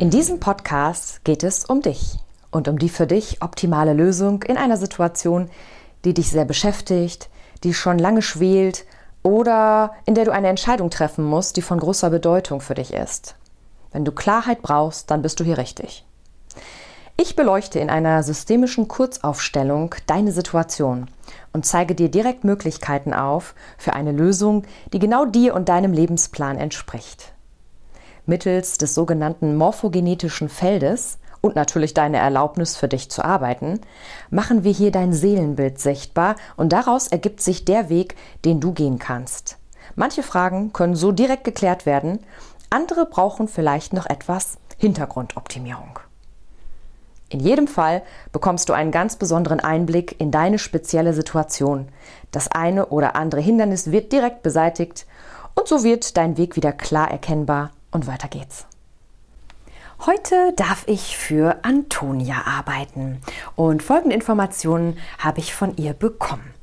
In diesem Podcast geht es um dich und um die für dich optimale Lösung in einer Situation, die dich sehr beschäftigt, die schon lange schwelt oder in der du eine Entscheidung treffen musst, die von großer Bedeutung für dich ist. Wenn du Klarheit brauchst, dann bist du hier richtig. Ich beleuchte in einer systemischen Kurzaufstellung deine Situation und zeige dir direkt Möglichkeiten auf für eine Lösung, die genau dir und deinem Lebensplan entspricht. Mittels des sogenannten morphogenetischen Feldes und natürlich deine Erlaubnis für dich zu arbeiten, machen wir hier dein Seelenbild sichtbar und daraus ergibt sich der Weg, den du gehen kannst. Manche Fragen können so direkt geklärt werden, andere brauchen vielleicht noch etwas Hintergrundoptimierung. In jedem Fall bekommst du einen ganz besonderen Einblick in deine spezielle Situation. Das eine oder andere Hindernis wird direkt beseitigt und so wird dein Weg wieder klar erkennbar und weiter geht's. Heute darf ich für Antonia arbeiten und folgende Informationen habe ich von ihr bekommen.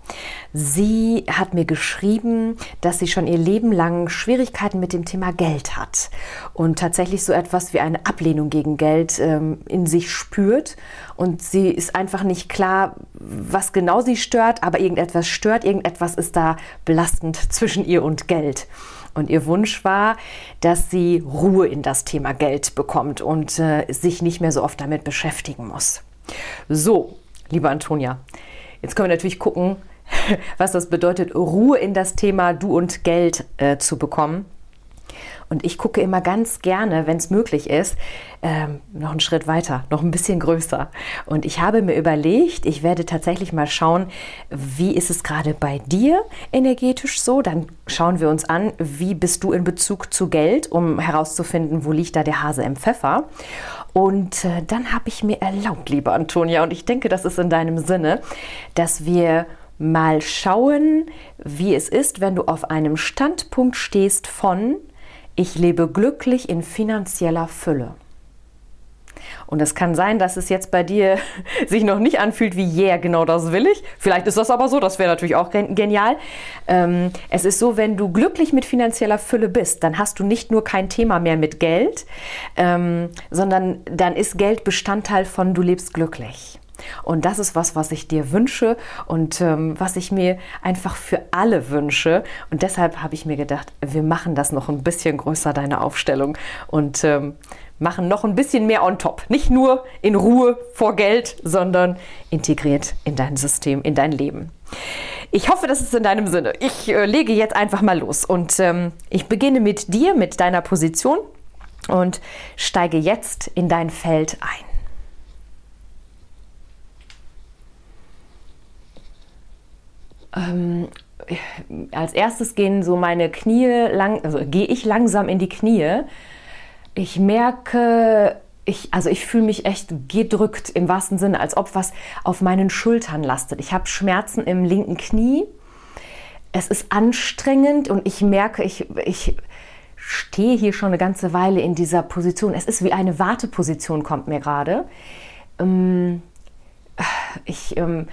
Sie hat mir geschrieben, dass sie schon ihr Leben lang Schwierigkeiten mit dem Thema Geld hat und tatsächlich so etwas wie eine Ablehnung gegen Geld ähm, in sich spürt. Und sie ist einfach nicht klar, was genau sie stört, aber irgendetwas stört, irgendetwas ist da belastend zwischen ihr und Geld. Und ihr Wunsch war, dass sie Ruhe in das Thema Geld bekommt und äh, sich nicht mehr so oft damit beschäftigen muss. So, liebe Antonia, jetzt können wir natürlich gucken, was das bedeutet, Ruhe in das Thema Du und Geld äh, zu bekommen. Und ich gucke immer ganz gerne, wenn es möglich ist, ähm, noch einen Schritt weiter, noch ein bisschen größer. Und ich habe mir überlegt, ich werde tatsächlich mal schauen, wie ist es gerade bei dir energetisch so. Dann schauen wir uns an, wie bist du in Bezug zu Geld, um herauszufinden, wo liegt da der Hase im Pfeffer. Und äh, dann habe ich mir erlaubt, liebe Antonia, und ich denke, das ist in deinem Sinne, dass wir mal schauen, wie es ist, wenn du auf einem Standpunkt stehst von ich lebe glücklich in finanzieller Fülle. Und es kann sein, dass es jetzt bei dir sich noch nicht anfühlt wie, yeah, genau das will ich. Vielleicht ist das aber so, das wäre natürlich auch genial. Ähm, es ist so, wenn du glücklich mit finanzieller Fülle bist, dann hast du nicht nur kein Thema mehr mit Geld, ähm, sondern dann ist Geld Bestandteil von du lebst glücklich. Und das ist was, was ich dir wünsche und ähm, was ich mir einfach für alle wünsche. Und deshalb habe ich mir gedacht, wir machen das noch ein bisschen größer, deine Aufstellung. Und ähm, machen noch ein bisschen mehr on top. Nicht nur in Ruhe vor Geld, sondern integriert in dein System, in dein Leben. Ich hoffe, das ist in deinem Sinne. Ich äh, lege jetzt einfach mal los und ähm, ich beginne mit dir, mit deiner Position und steige jetzt in dein Feld ein. Ähm, als erstes gehen so meine Knie lang, also gehe ich langsam in die Knie. Ich merke, ich, also ich fühle mich echt gedrückt im wahrsten Sinne, als ob was auf meinen Schultern lastet. Ich habe Schmerzen im linken Knie. Es ist anstrengend und ich merke, ich, ich stehe hier schon eine ganze Weile in dieser Position. Es ist wie eine Warteposition, kommt mir gerade. Ähm, ich ähm,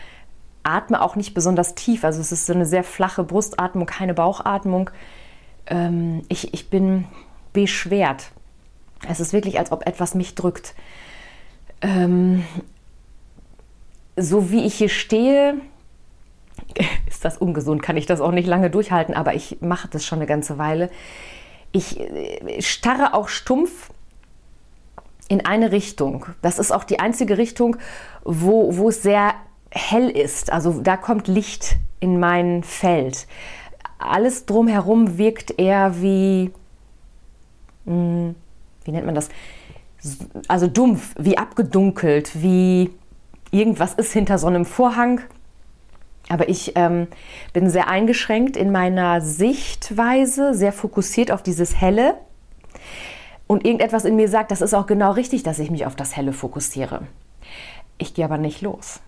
atme auch nicht besonders tief. Also es ist so eine sehr flache Brustatmung, keine Bauchatmung. Ähm, ich, ich bin beschwert. Es ist wirklich, als ob etwas mich drückt. Ähm, so wie ich hier stehe, ist das ungesund, kann ich das auch nicht lange durchhalten, aber ich mache das schon eine ganze Weile. Ich äh, starre auch stumpf in eine Richtung. Das ist auch die einzige Richtung, wo, wo es sehr hell ist. Also da kommt Licht in mein Feld. Alles drumherum wirkt eher wie, hm, wie nennt man das? Also dumpf, wie abgedunkelt, wie irgendwas ist hinter so einem Vorhang. Aber ich ähm, bin sehr eingeschränkt in meiner Sichtweise, sehr fokussiert auf dieses Helle. Und irgendetwas in mir sagt, das ist auch genau richtig, dass ich mich auf das Helle fokussiere. Ich gehe aber nicht los.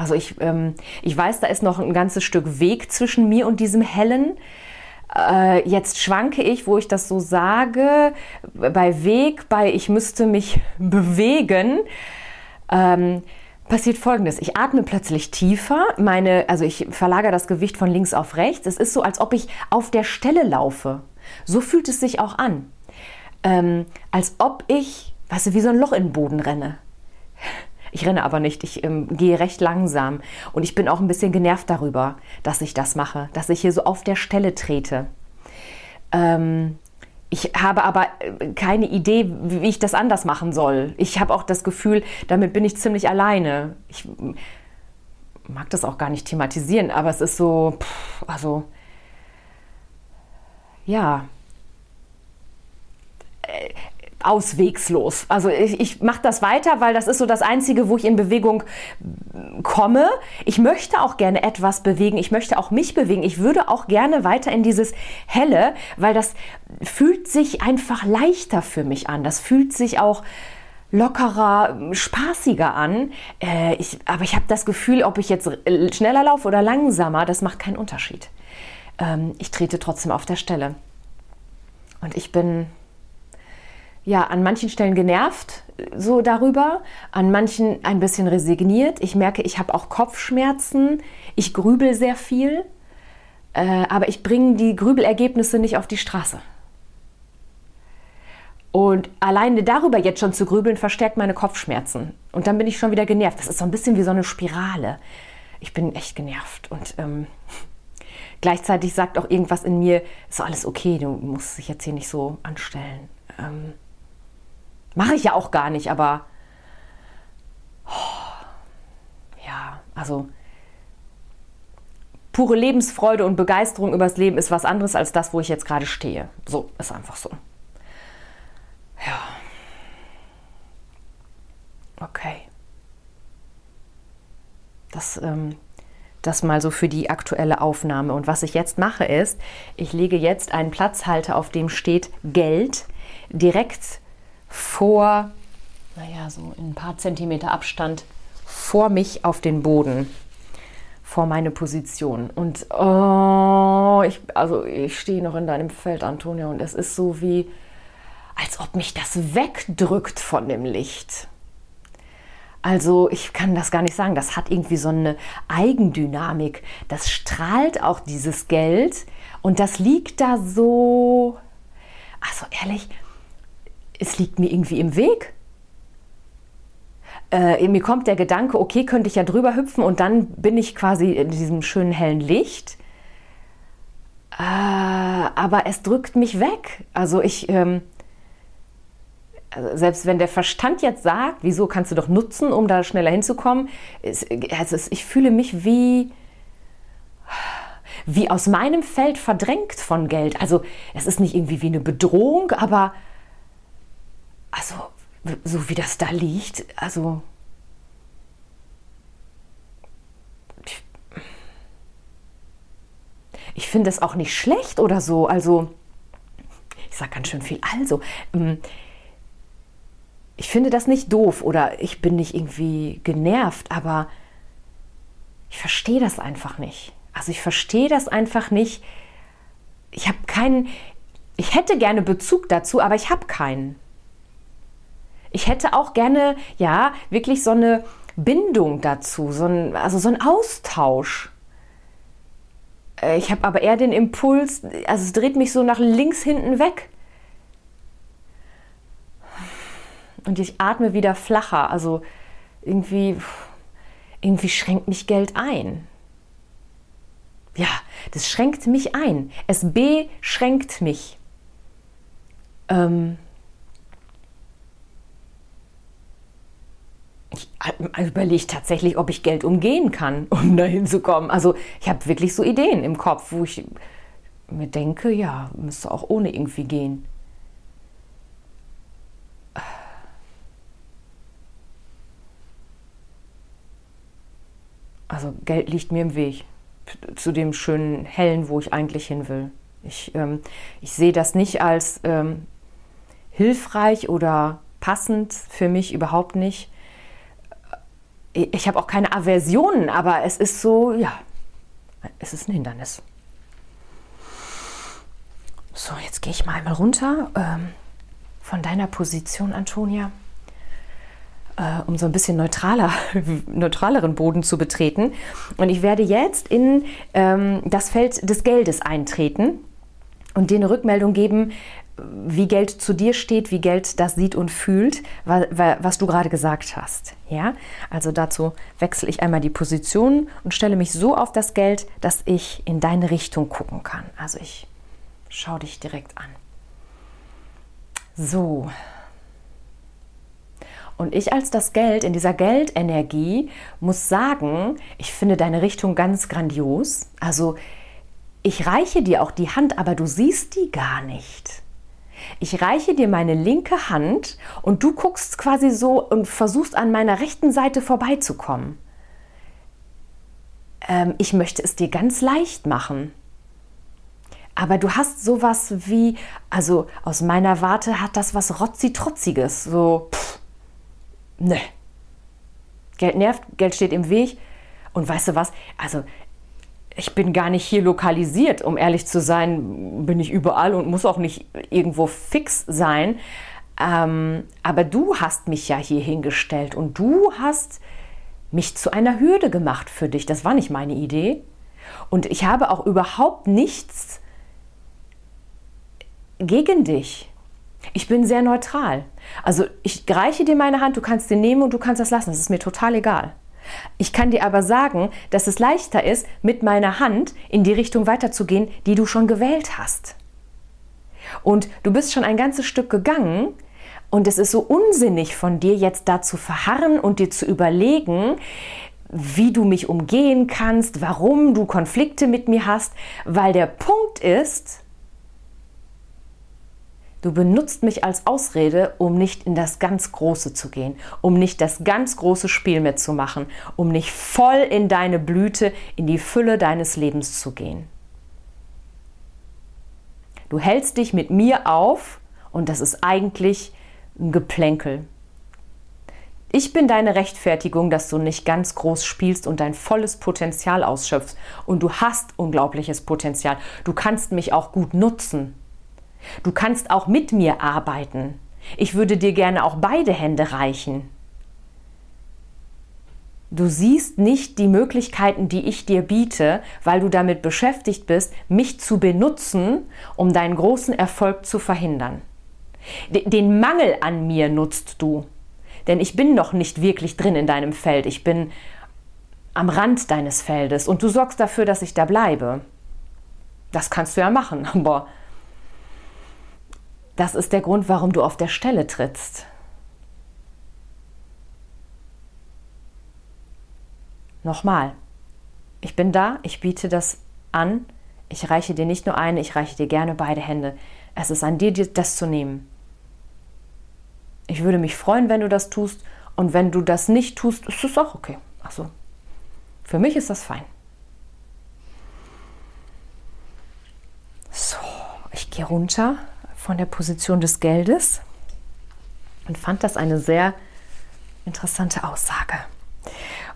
Also ich, ähm, ich weiß, da ist noch ein ganzes Stück Weg zwischen mir und diesem Hellen. Äh, jetzt schwanke ich, wo ich das so sage, bei Weg, bei ich müsste mich bewegen. Ähm, passiert folgendes. Ich atme plötzlich tiefer. Meine, also ich verlagere das Gewicht von links auf rechts. Es ist so, als ob ich auf der Stelle laufe. So fühlt es sich auch an. Ähm, als ob ich, weißt du, wie so ein Loch in den Boden renne. Ich renne aber nicht, ich ähm, gehe recht langsam und ich bin auch ein bisschen genervt darüber, dass ich das mache, dass ich hier so auf der Stelle trete. Ähm, ich habe aber äh, keine Idee, wie ich das anders machen soll. Ich habe auch das Gefühl, damit bin ich ziemlich alleine. Ich mag das auch gar nicht thematisieren, aber es ist so, pff, also ja, äh, auswegslos. Also ich, ich mache das weiter, weil das ist so das Einzige, wo ich in Bewegung komme. Ich möchte auch gerne etwas bewegen. Ich möchte auch mich bewegen. Ich würde auch gerne weiter in dieses Helle, weil das fühlt sich einfach leichter für mich an. Das fühlt sich auch lockerer, spaßiger an. Äh, ich, aber ich habe das Gefühl, ob ich jetzt schneller laufe oder langsamer, das macht keinen Unterschied. Ähm, ich trete trotzdem auf der Stelle. Und ich bin ja, an manchen Stellen genervt so darüber, an manchen ein bisschen resigniert. Ich merke, ich habe auch Kopfschmerzen, ich grübel sehr viel, äh, aber ich bringe die Grübelergebnisse nicht auf die Straße. Und alleine darüber jetzt schon zu grübeln, verstärkt meine Kopfschmerzen. Und dann bin ich schon wieder genervt. Das ist so ein bisschen wie so eine Spirale. Ich bin echt genervt. Und ähm, gleichzeitig sagt auch irgendwas in mir, ist alles okay, du musst dich jetzt hier nicht so anstellen. Ähm, Mache ich ja auch gar nicht, aber oh, ja, also pure Lebensfreude und Begeisterung übers Leben ist was anderes als das, wo ich jetzt gerade stehe. So, ist einfach so. Ja. Okay. Das, ähm, das mal so für die aktuelle Aufnahme. Und was ich jetzt mache ist, ich lege jetzt einen Platzhalter, auf dem steht Geld, direkt vor, naja, so in ein paar Zentimeter Abstand vor mich auf den Boden, vor meine Position. Und oh, ich, also ich stehe noch in deinem Feld, Antonia, und es ist so wie, als ob mich das wegdrückt von dem Licht. Also ich kann das gar nicht sagen. Das hat irgendwie so eine Eigendynamik. Das strahlt auch dieses Geld und das liegt da so. Also ehrlich, es liegt mir irgendwie im Weg. Äh, mir kommt der Gedanke, okay, könnte ich ja drüber hüpfen und dann bin ich quasi in diesem schönen hellen Licht. Äh, aber es drückt mich weg. Also ich, ähm, also selbst wenn der Verstand jetzt sagt, wieso kannst du doch nutzen, um da schneller hinzukommen, es, also es, ich fühle mich wie, wie aus meinem Feld verdrängt von Geld. Also es ist nicht irgendwie wie eine Bedrohung, aber also, so wie das da liegt, also. Ich finde es auch nicht schlecht oder so. Also, ich sage ganz schön viel. Also, ähm, ich finde das nicht doof oder ich bin nicht irgendwie genervt, aber ich verstehe das einfach nicht. Also, ich verstehe das einfach nicht. Ich habe keinen. Ich hätte gerne Bezug dazu, aber ich habe keinen. Ich hätte auch gerne, ja, wirklich so eine Bindung dazu, so ein, also so ein Austausch. Äh, ich habe aber eher den Impuls, also es dreht mich so nach links hinten weg. Und ich atme wieder flacher, also irgendwie, irgendwie schränkt mich Geld ein. Ja, das schränkt mich ein. Es beschränkt mich. Ähm, ich überlege tatsächlich, ob ich Geld umgehen kann, um dahin zu kommen. Also ich habe wirklich so Ideen im Kopf, wo ich mir denke, ja, müsste auch ohne irgendwie gehen. Also Geld liegt mir im Weg zu dem schönen Hellen, wo ich eigentlich hin will. Ich, ähm, ich sehe das nicht als ähm, hilfreich oder passend für mich überhaupt nicht. Ich habe auch keine Aversionen, aber es ist so, ja, es ist ein Hindernis. So, jetzt gehe ich mal einmal runter ähm, von deiner Position, Antonia, äh, um so ein bisschen neutraler, neutraleren Boden zu betreten. Und ich werde jetzt in ähm, das Feld des Geldes eintreten und dir eine Rückmeldung geben, wie Geld zu dir steht, wie Geld das sieht und fühlt, was du gerade gesagt hast. Ja, also dazu wechsle ich einmal die Position und stelle mich so auf das Geld, dass ich in deine Richtung gucken kann. Also ich schaue dich direkt an. So. Und ich als das Geld in dieser Geldenergie muss sagen, ich finde deine Richtung ganz grandios. Also ich reiche dir auch die Hand, aber du siehst die gar nicht. Ich reiche dir meine linke Hand und du guckst quasi so und versuchst an meiner rechten Seite vorbeizukommen. Ähm, ich möchte es dir ganz leicht machen. Aber du hast sowas wie, also aus meiner Warte hat das was Rotzi-Trotziges. So, pff, ne. Geld nervt, Geld steht im Weg. Und weißt du was? Also ich bin gar nicht hier lokalisiert, um ehrlich zu sein, bin ich überall und muss auch nicht irgendwo fix sein. Ähm, aber du hast mich ja hier hingestellt und du hast mich zu einer Hürde gemacht für dich. Das war nicht meine Idee. Und ich habe auch überhaupt nichts gegen dich. Ich bin sehr neutral. Also ich reiche dir meine Hand, du kannst sie nehmen und du kannst das lassen. Das ist mir total egal. Ich kann dir aber sagen, dass es leichter ist, mit meiner Hand in die Richtung weiterzugehen, die du schon gewählt hast. Und du bist schon ein ganzes Stück gegangen und es ist so unsinnig von dir jetzt da zu verharren und dir zu überlegen, wie du mich umgehen kannst, warum du Konflikte mit mir hast, weil der Punkt ist, Du benutzt mich als Ausrede, um nicht in das ganz Große zu gehen, um nicht das ganz große Spiel mitzumachen, um nicht voll in deine Blüte, in die Fülle deines Lebens zu gehen. Du hältst dich mit mir auf und das ist eigentlich ein Geplänkel. Ich bin deine Rechtfertigung, dass du nicht ganz groß spielst und dein volles Potenzial ausschöpfst. Und du hast unglaubliches Potenzial. Du kannst mich auch gut nutzen. Du kannst auch mit mir arbeiten. Ich würde dir gerne auch beide Hände reichen. Du siehst nicht die Möglichkeiten, die ich dir biete, weil du damit beschäftigt bist, mich zu benutzen, um deinen großen Erfolg zu verhindern. Den Mangel an mir nutzt du, denn ich bin noch nicht wirklich drin in deinem Feld. Ich bin am Rand deines Feldes und du sorgst dafür, dass ich da bleibe. Das kannst du ja machen, aber das ist der Grund, warum du auf der Stelle trittst. Nochmal, ich bin da, ich biete das an, ich reiche dir nicht nur eine, ich reiche dir gerne beide Hände. Es ist an dir, das zu nehmen. Ich würde mich freuen, wenn du das tust und wenn du das nicht tust, ist es auch okay. Achso, für mich ist das fein. So, ich gehe runter von der Position des Geldes und fand das eine sehr interessante Aussage.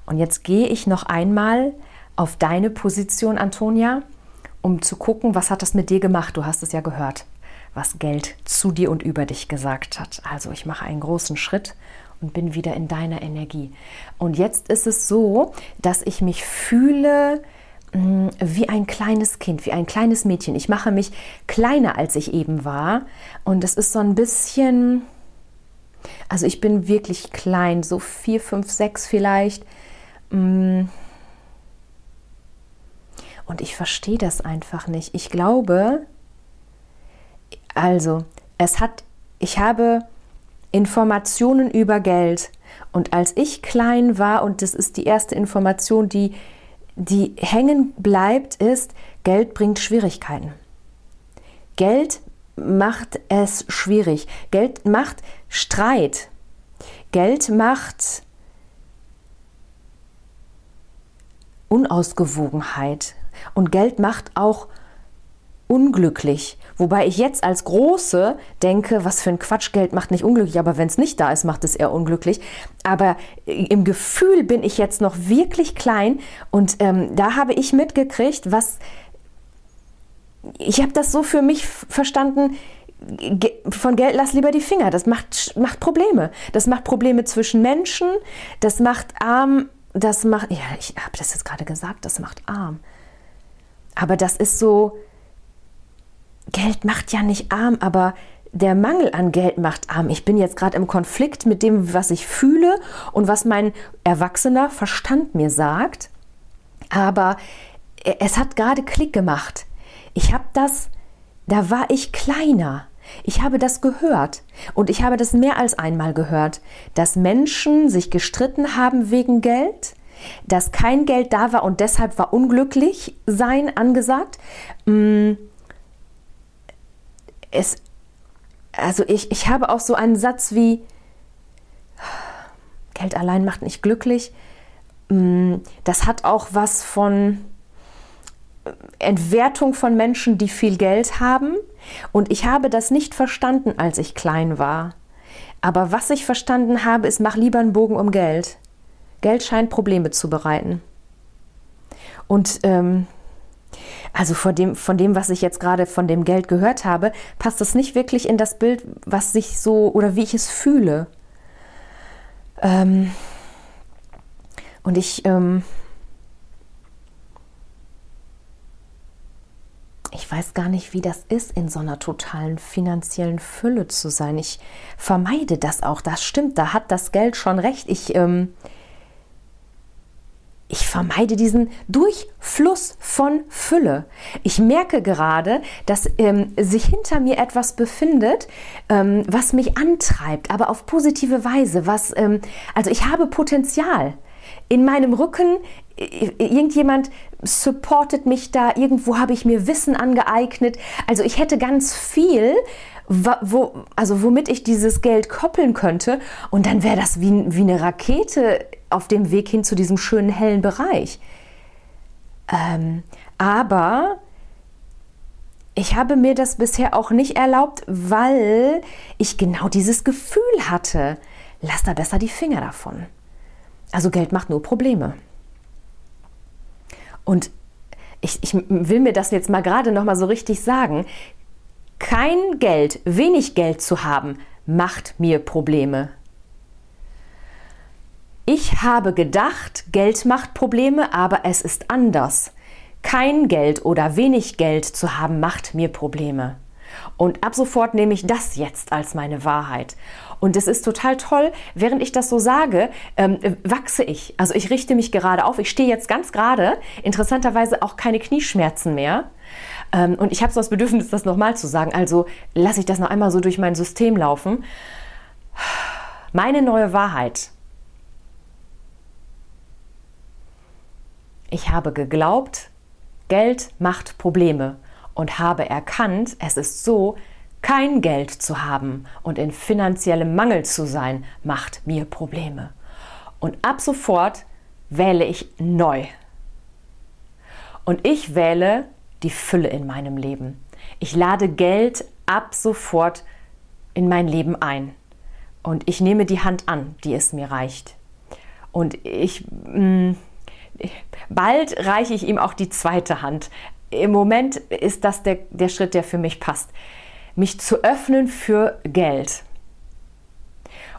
Und jetzt gehe ich noch einmal auf deine Position, Antonia, um zu gucken, was hat das mit dir gemacht. Du hast es ja gehört, was Geld zu dir und über dich gesagt hat. Also ich mache einen großen Schritt und bin wieder in deiner Energie. Und jetzt ist es so, dass ich mich fühle wie ein kleines Kind, wie ein kleines Mädchen. Ich mache mich kleiner, als ich eben war. Und es ist so ein bisschen, also ich bin wirklich klein, so vier, fünf, sechs vielleicht. Mm. Und ich verstehe das einfach nicht. Ich glaube, also, es hat, ich habe Informationen über Geld. Und als ich klein war, und das ist die erste Information, die die hängen bleibt, ist, Geld bringt Schwierigkeiten. Geld macht es schwierig. Geld macht Streit. Geld macht Unausgewogenheit. Und Geld macht auch unglücklich. Wobei ich jetzt als Große denke, was für ein Quatsch, Geld macht nicht unglücklich, aber wenn es nicht da ist, macht es eher unglücklich. Aber im Gefühl bin ich jetzt noch wirklich klein und ähm, da habe ich mitgekriegt, was ich habe das so für mich verstanden, von Geld lass lieber die Finger. Das macht, macht Probleme. Das macht Probleme zwischen Menschen. Das macht arm. Das macht, ja, ich habe das jetzt gerade gesagt, das macht arm. Aber das ist so, Geld macht ja nicht arm, aber der Mangel an Geld macht arm. Ich bin jetzt gerade im Konflikt mit dem, was ich fühle und was mein erwachsener Verstand mir sagt. Aber es hat gerade Klick gemacht. Ich habe das, da war ich kleiner. Ich habe das gehört und ich habe das mehr als einmal gehört, dass Menschen sich gestritten haben wegen Geld, dass kein Geld da war und deshalb war unglücklich sein angesagt. Mm. Es, also ich, ich habe auch so einen Satz wie, Geld allein macht nicht glücklich. Mm. Das hat auch was von Entwertung von Menschen, die viel Geld haben. Und ich habe das nicht verstanden, als ich klein war. Aber was ich verstanden habe, ist, mach lieber einen Bogen um Geld. Geld scheint Probleme zu bereiten. Und ähm, also von dem, von dem, was ich jetzt gerade von dem Geld gehört habe, passt das nicht wirklich in das Bild, was sich so oder wie ich es fühle. Ähm, und ich, ähm, ich weiß gar nicht, wie das ist, in so einer totalen finanziellen Fülle zu sein. Ich vermeide das auch. Das stimmt, da hat das Geld schon recht. Ich, ähm, ich vermeide diesen Durchfluss von Fülle. Ich merke gerade, dass ähm, sich hinter mir etwas befindet, ähm, was mich antreibt, aber auf positive Weise. Was, ähm, also ich habe Potenzial. In meinem Rücken irgendjemand supportet mich da, irgendwo habe ich mir Wissen angeeignet. Also ich hätte ganz viel, wo, also womit ich dieses Geld koppeln könnte und dann wäre das wie, wie eine Rakete auf dem Weg hin zu diesem schönen hellen Bereich. Ähm, aber ich habe mir das bisher auch nicht erlaubt, weil ich genau dieses Gefühl hatte. Lass da besser die Finger davon. Also Geld macht nur Probleme. Und ich, ich will mir das jetzt mal gerade noch mal so richtig sagen. Kein Geld, wenig Geld zu haben, macht mir Probleme. Ich habe gedacht, Geld macht Probleme, aber es ist anders. Kein Geld oder wenig Geld zu haben, macht mir Probleme. Und ab sofort nehme ich das jetzt als meine Wahrheit. Und es ist total toll, während ich das so sage, ähm, wachse ich. Also ich richte mich gerade auf. Ich stehe jetzt ganz gerade, interessanterweise auch keine Knieschmerzen mehr. Ähm, und ich habe so das Bedürfnis, das nochmal zu sagen. Also lasse ich das noch einmal so durch mein System laufen. Meine neue Wahrheit. Ich habe geglaubt, Geld macht Probleme und habe erkannt, es ist so, kein Geld zu haben und in finanziellem Mangel zu sein, macht mir Probleme. Und ab sofort wähle ich neu. Und ich wähle die Fülle in meinem Leben. Ich lade Geld ab sofort in mein Leben ein. Und ich nehme die Hand an, die es mir reicht. Und ich, mh, mm, bald reiche ich ihm auch die zweite Hand im Moment ist das der, der Schritt, der für mich passt. Mich zu öffnen für Geld.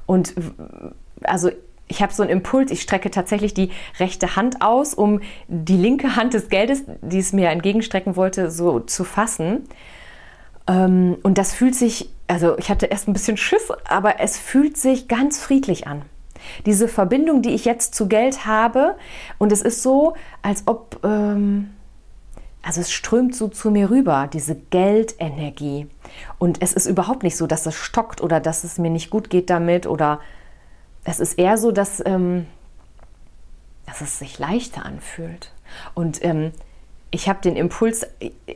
Und also ich habe so einen Impuls, ich strecke tatsächlich die rechte Hand aus, um die linke Hand des Geldes, die es mir entgegenstrecken wollte, so zu fassen. Ähm, und das fühlt sich, also ich hatte erst ein bisschen Schiss, aber es fühlt sich ganz friedlich an. Diese Verbindung, die ich jetzt zu Geld habe, und es ist so, als ob, ähm, also es strömt so zu mir rüber, diese Geldenergie. Und es ist überhaupt nicht so, dass es stockt oder dass es mir nicht gut geht damit oder es ist eher so, dass, ähm, dass es sich leichter anfühlt. Und ähm, ich habe den Impuls,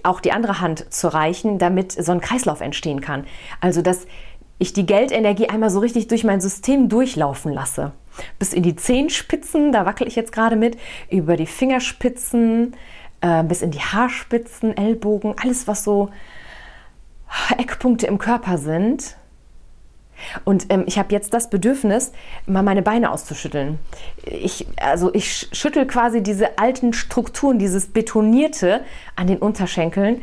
auch die andere Hand zu reichen, damit so ein Kreislauf entstehen kann. Also, dass ich die Geldenergie einmal so richtig durch mein System durchlaufen lasse. Bis in die Zehenspitzen, da wackel ich jetzt gerade mit, über die Fingerspitzen, äh, bis in die Haarspitzen, Ellbogen, alles, was so Eckpunkte im Körper sind. Und ähm, ich habe jetzt das Bedürfnis, mal meine Beine auszuschütteln. Ich, also ich schüttel quasi diese alten Strukturen, dieses Betonierte an den Unterschenkeln.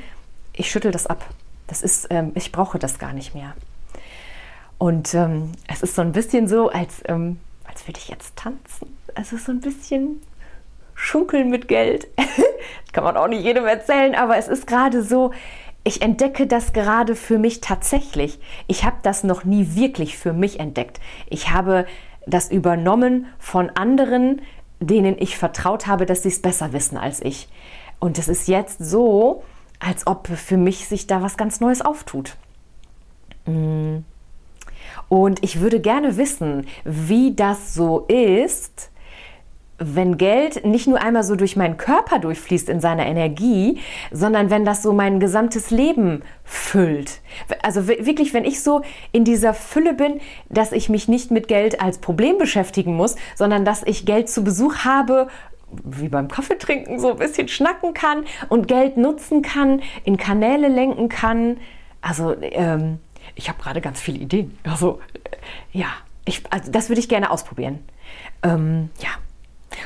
Ich schüttel das ab. Das ist, ähm, ich brauche das gar nicht mehr. Und ähm, es ist so ein bisschen so, als, ähm, als würde ich jetzt tanzen. Ist so ein bisschen Schunkeln mit Geld. kann man auch nicht jedem erzählen, aber es ist gerade so, ich entdecke das gerade für mich tatsächlich. Ich habe das noch nie wirklich für mich entdeckt. Ich habe das übernommen von anderen, denen ich vertraut habe, dass sie es besser wissen als ich. Und es ist jetzt so, als ob für mich sich da was ganz Neues auftut. Mm. Und ich würde gerne wissen, wie das so ist, wenn Geld nicht nur einmal so durch meinen Körper durchfließt in seiner Energie, sondern wenn das so mein gesamtes Leben füllt. Also wirklich, wenn ich so in dieser Fülle bin, dass ich mich nicht mit Geld als Problem beschäftigen muss, sondern dass ich Geld zu Besuch habe, wie beim Kaffeetrinken so ein bisschen schnacken kann und Geld nutzen kann, in Kanäle lenken kann. Also ähm, ich habe gerade ganz viele Ideen. Also äh, ja, ich, also das würde ich gerne ausprobieren. Ähm, ja.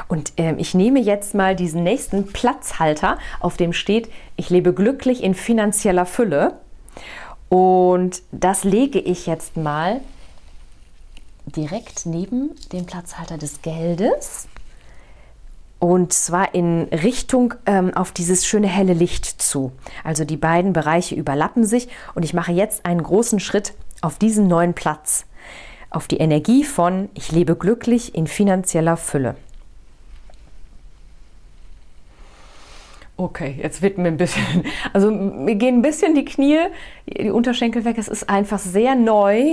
Und ähm, ich nehme jetzt mal diesen nächsten Platzhalter, auf dem steht, ich lebe glücklich in finanzieller Fülle. Und das lege ich jetzt mal direkt neben dem Platzhalter des Geldes. Und zwar in Richtung ähm, auf dieses schöne helle Licht zu. Also die beiden Bereiche überlappen sich und ich mache jetzt einen großen Schritt auf diesen neuen Platz. Auf die Energie von ich lebe glücklich in finanzieller Fülle. Okay, jetzt wird mir ein bisschen, also mir gehen ein bisschen die Knie, die Unterschenkel weg. Es ist einfach sehr neu.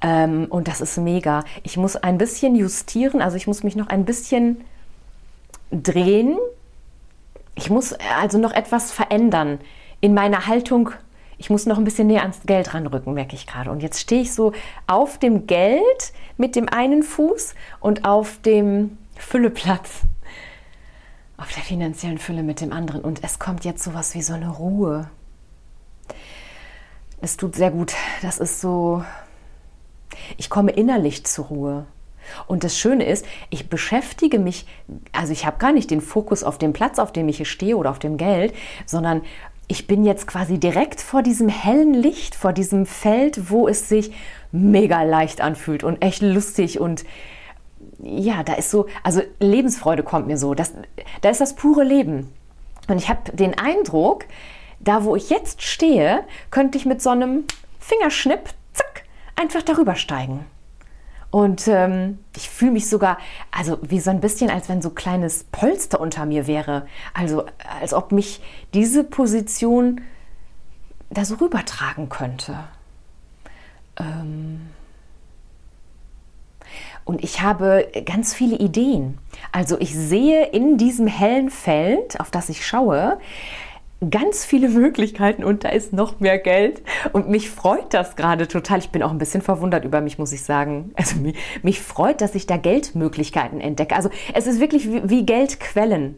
Ähm, und das ist mega. Ich muss ein bisschen justieren, also ich muss mich noch ein bisschen drehen. Ich muss also noch etwas verändern in meiner Haltung. Ich muss noch ein bisschen näher ans Geld ranrücken, merke ich gerade. Und jetzt stehe ich so auf dem Geld mit dem einen Fuß und auf dem Fülleplatz auf der finanziellen Fülle mit dem anderen. Und es kommt jetzt sowas wie so eine Ruhe. Es tut sehr gut. Das ist so, ich komme innerlich zur Ruhe. Und das Schöne ist, ich beschäftige mich, also ich habe gar nicht den Fokus auf dem Platz, auf dem ich hier stehe oder auf dem Geld, sondern ich bin jetzt quasi direkt vor diesem hellen Licht, vor diesem Feld, wo es sich mega leicht anfühlt und echt lustig und ja, da ist so, also Lebensfreude kommt mir so. Das, da ist das pure Leben. Und ich habe den Eindruck, da wo ich jetzt stehe, könnte ich mit so einem Fingerschnipp, zack, einfach darüber steigen. Und ähm, ich fühle mich sogar, also wie so ein bisschen, als wenn so kleines Polster unter mir wäre. Also als ob mich diese Position da so rübertragen könnte. Ähm und ich habe ganz viele Ideen. Also ich sehe in diesem hellen Feld, auf das ich schaue, ganz viele Möglichkeiten und da ist noch mehr Geld. Und mich freut das gerade total. Ich bin auch ein bisschen verwundert über mich, muss ich sagen. Also mich, mich freut, dass ich da Geldmöglichkeiten entdecke. Also es ist wirklich wie, wie Geldquellen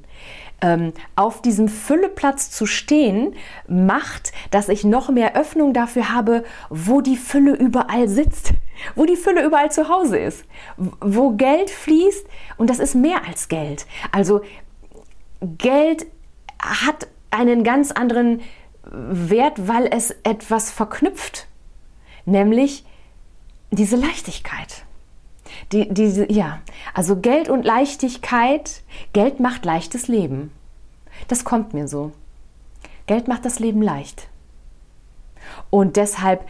ähm, auf diesem Fülleplatz zu stehen, macht, dass ich noch mehr Öffnung dafür habe, wo die Fülle überall sitzt, wo die Fülle überall zu Hause ist, wo Geld fließt und das ist mehr als Geld. Also Geld hat einen ganz anderen Wert, weil es etwas verknüpft, nämlich diese Leichtigkeit. Die, diese, ja, also Geld und Leichtigkeit, Geld macht leichtes Leben. Das kommt mir so. Geld macht das Leben leicht. Und deshalb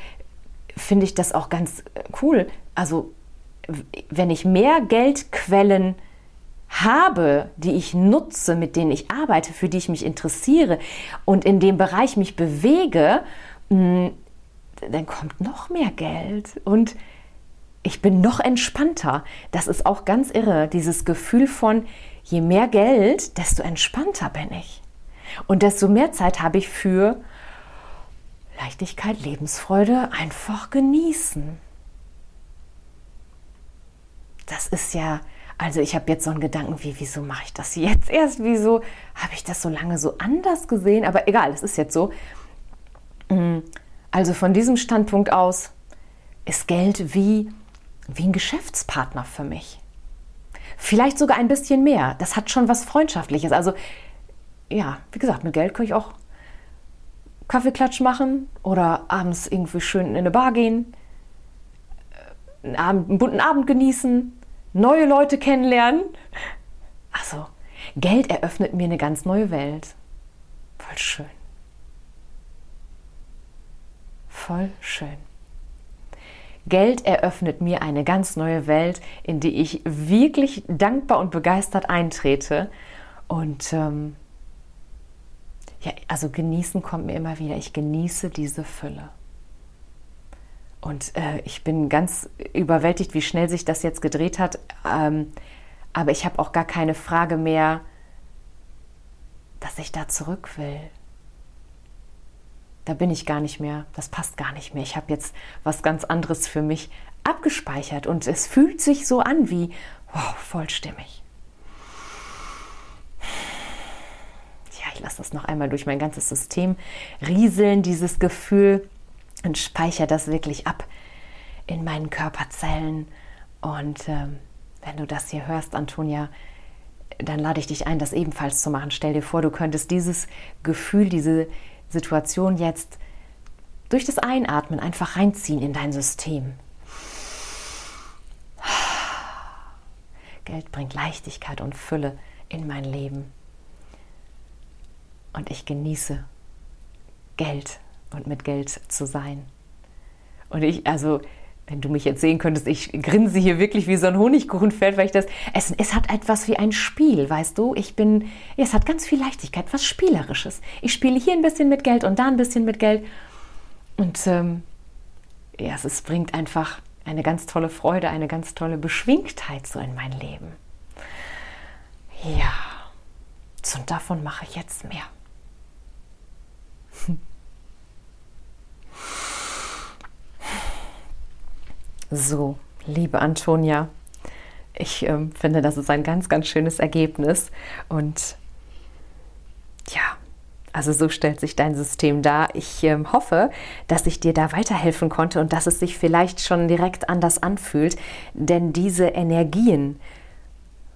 finde ich das auch ganz äh, cool. Also, wenn ich mehr Geldquellen habe, die ich nutze, mit denen ich arbeite, für die ich mich interessiere und in dem Bereich mich bewege, mm, dann kommt noch mehr Geld. Und ich bin noch entspannter. Das ist auch ganz irre, dieses Gefühl von, je mehr Geld, desto entspannter bin ich. Und desto mehr Zeit habe ich für Leichtigkeit, Lebensfreude, einfach genießen. Das ist ja, Also ich habe jetzt so einen Gedanken, wie, wieso mache ich das jetzt erst? Wieso habe ich das so lange so anders gesehen? Aber egal, es ist jetzt so. Mm, also von diesem Standpunkt aus ist Geld wie, wie ein Geschäftspartner für mich. Vielleicht sogar ein bisschen mehr. Das hat schon was Freundschaftliches. Also ja, wie gesagt, mit Geld kann ich auch Kaffeeklatsch machen oder abends irgendwie schön in eine Bar gehen, äh, einen, Abend, einen bunten Abend genießen, neue Leute kennenlernen. Also, Geld eröffnet mir eine ganz neue Welt. Voll schön. Voll schön. Geld eröffnet mir eine ganz neue Welt, in die ich wirklich dankbar und begeistert eintrete. Und ähm, ja, also genießen kommt mir immer wieder. Ich genieße diese Fülle. Und äh, ich bin ganz überwältigt, wie schnell sich das jetzt gedreht hat. Ähm, aber ich habe auch gar keine Frage mehr, dass ich da zurück will. Da bin ich gar nicht mehr. Das passt gar nicht mehr. Ich habe jetzt was ganz anderes für mich abgespeichert und es fühlt sich so an wie wow, vollstimmig. Ja, ich lasse das noch einmal durch mein ganzes System rieseln, dieses Gefühl und speichere das wirklich ab in meinen Körperzellen. Und ähm, wenn du das hier hörst, Antonia, dann lade ich dich ein, das ebenfalls zu machen. Stell dir vor, du könntest dieses Gefühl, diese Situation jetzt durch das Einatmen einfach reinziehen in dein System. Geld bringt Leichtigkeit und Fülle in mein Leben. Und ich genieße Geld und mit Geld zu sein. Und ich, also, wenn du mich jetzt sehen könntest, ich grinse hier wirklich wie so ein Honigkuchenfeld, weil ich das, es, es hat etwas wie ein Spiel, weißt du? Ich bin, es hat ganz viel Leichtigkeit, was Spielerisches. Ich spiele hier ein bisschen mit Geld und da ein bisschen mit Geld. Und ähm, ja, es bringt einfach eine ganz tolle Freude, eine ganz tolle Beschwingtheit so in mein Leben. Ja, und davon mache ich jetzt mehr. So, liebe Antonia, ich äh, finde, das ist ein ganz, ganz schönes Ergebnis. Und ja, also so stellt sich dein System dar. Ich äh, hoffe, dass ich dir da weiterhelfen konnte und dass es sich vielleicht schon direkt anders anfühlt. Denn diese Energien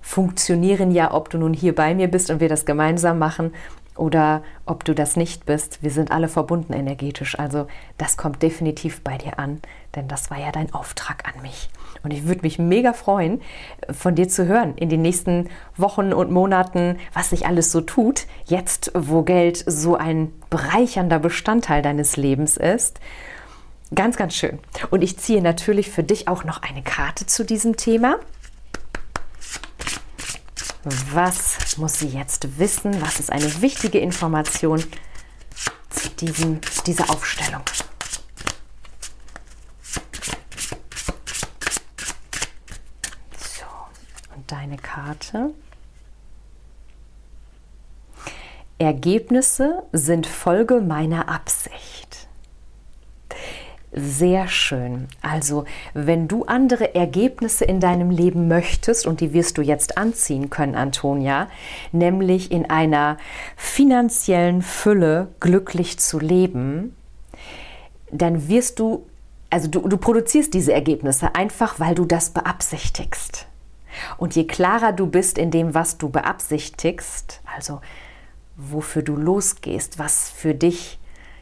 funktionieren ja, ob du nun hier bei mir bist und wir das gemeinsam machen oder ob du das nicht bist. Wir sind alle verbunden energetisch. Also das kommt definitiv bei dir an, denn das war ja dein Auftrag an mich. Und ich würde mich mega freuen, von dir zu hören in den nächsten Wochen und Monaten, was sich alles so tut, jetzt wo Geld so ein bereichernder Bestandteil deines Lebens ist. Ganz, ganz schön. Und ich ziehe natürlich für dich auch noch eine Karte zu diesem Thema. Was muss sie jetzt wissen? Was ist eine wichtige Information zu diesem, dieser Aufstellung? So, und deine Karte. Ergebnisse sind Folge meiner Absicht. Sehr schön. Also, wenn du andere Ergebnisse in deinem Leben möchtest, und die wirst du jetzt anziehen können, Antonia, nämlich in einer finanziellen Fülle glücklich zu leben, dann wirst du, also du, du produzierst diese Ergebnisse einfach, weil du das beabsichtigst. Und je klarer du bist in dem, was du beabsichtigst, also wofür du losgehst, was für dich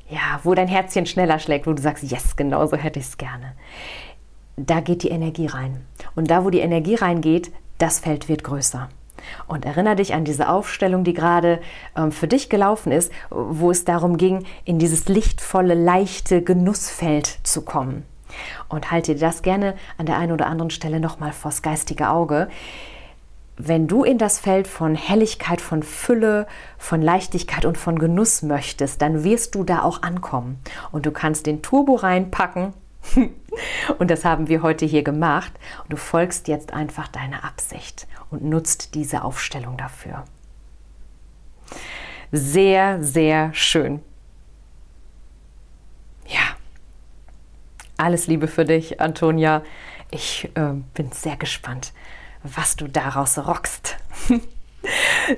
ja, wo dein Herzchen schneller schlägt, wo du sagst, yes, genau so hätte ich es gerne. Da geht die Energie rein. Und da, wo die Energie reingeht, das Feld wird größer. Und erinnere dich an diese Aufstellung, die gerade ähm, für dich gelaufen ist, wo es darum ging, in dieses lichtvolle, leichte Genussfeld zu kommen. Und halte dir das gerne an der einen oder anderen Stelle nochmal vors geistige Auge wenn du in das Feld von Helligkeit, von Fülle, von Leichtigkeit und von Genuss möchtest, dann wirst du da auch ankommen. Und du kannst den Turbo reinpacken. und das haben wir heute hier gemacht. Und du folgst jetzt einfach deiner Absicht und nutzt diese Aufstellung dafür. Sehr, sehr schön. Ja. Alles Liebe für dich, Antonia. Ich äh, bin sehr gespannt was du daraus rockst.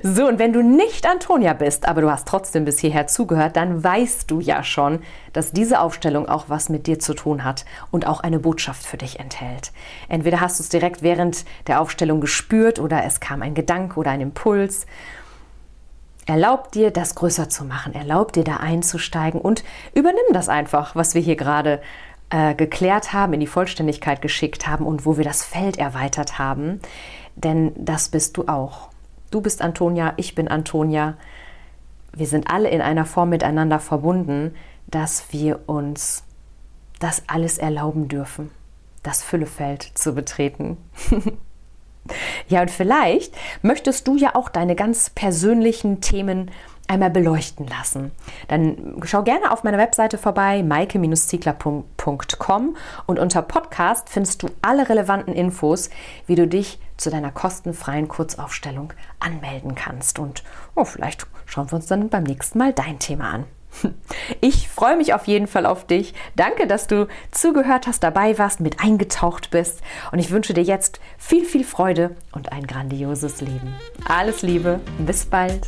So, und wenn du nicht Antonia bist, aber du hast trotzdem bis hierher zugehört, dann weißt du ja schon, dass diese Aufstellung auch was mit dir zu tun hat und auch eine Botschaft für dich enthält. Entweder hast du es direkt während der Aufstellung gespürt oder es kam ein Gedanke oder ein Impuls. Erlaub dir, das größer zu machen. Erlaub dir, da einzusteigen und übernimm das einfach, was wir hier gerade äh, geklärt haben, in die Vollständigkeit geschickt haben und wo wir das Feld erweitert haben. Denn das bist du auch. Du bist Antonia, ich bin Antonia. Wir sind alle in einer Form miteinander verbunden, dass wir uns das alles erlauben dürfen, das Füllefeld zu betreten. ja, und vielleicht möchtest du ja auch deine ganz persönlichen Themen einmal beleuchten lassen. Dann schau gerne auf meiner Webseite vorbei, maike-ziegler.com und unter Podcast findest du alle relevanten Infos, wie du dich zu deiner kostenfreien Kurzaufstellung anmelden kannst. Und oh, vielleicht schauen wir uns dann beim nächsten Mal dein Thema an. Ich freue mich auf jeden Fall auf dich. Danke, dass du zugehört hast, dabei warst, mit eingetaucht bist. Und ich wünsche dir jetzt viel, viel Freude und ein grandioses Leben. Alles Liebe, bis bald.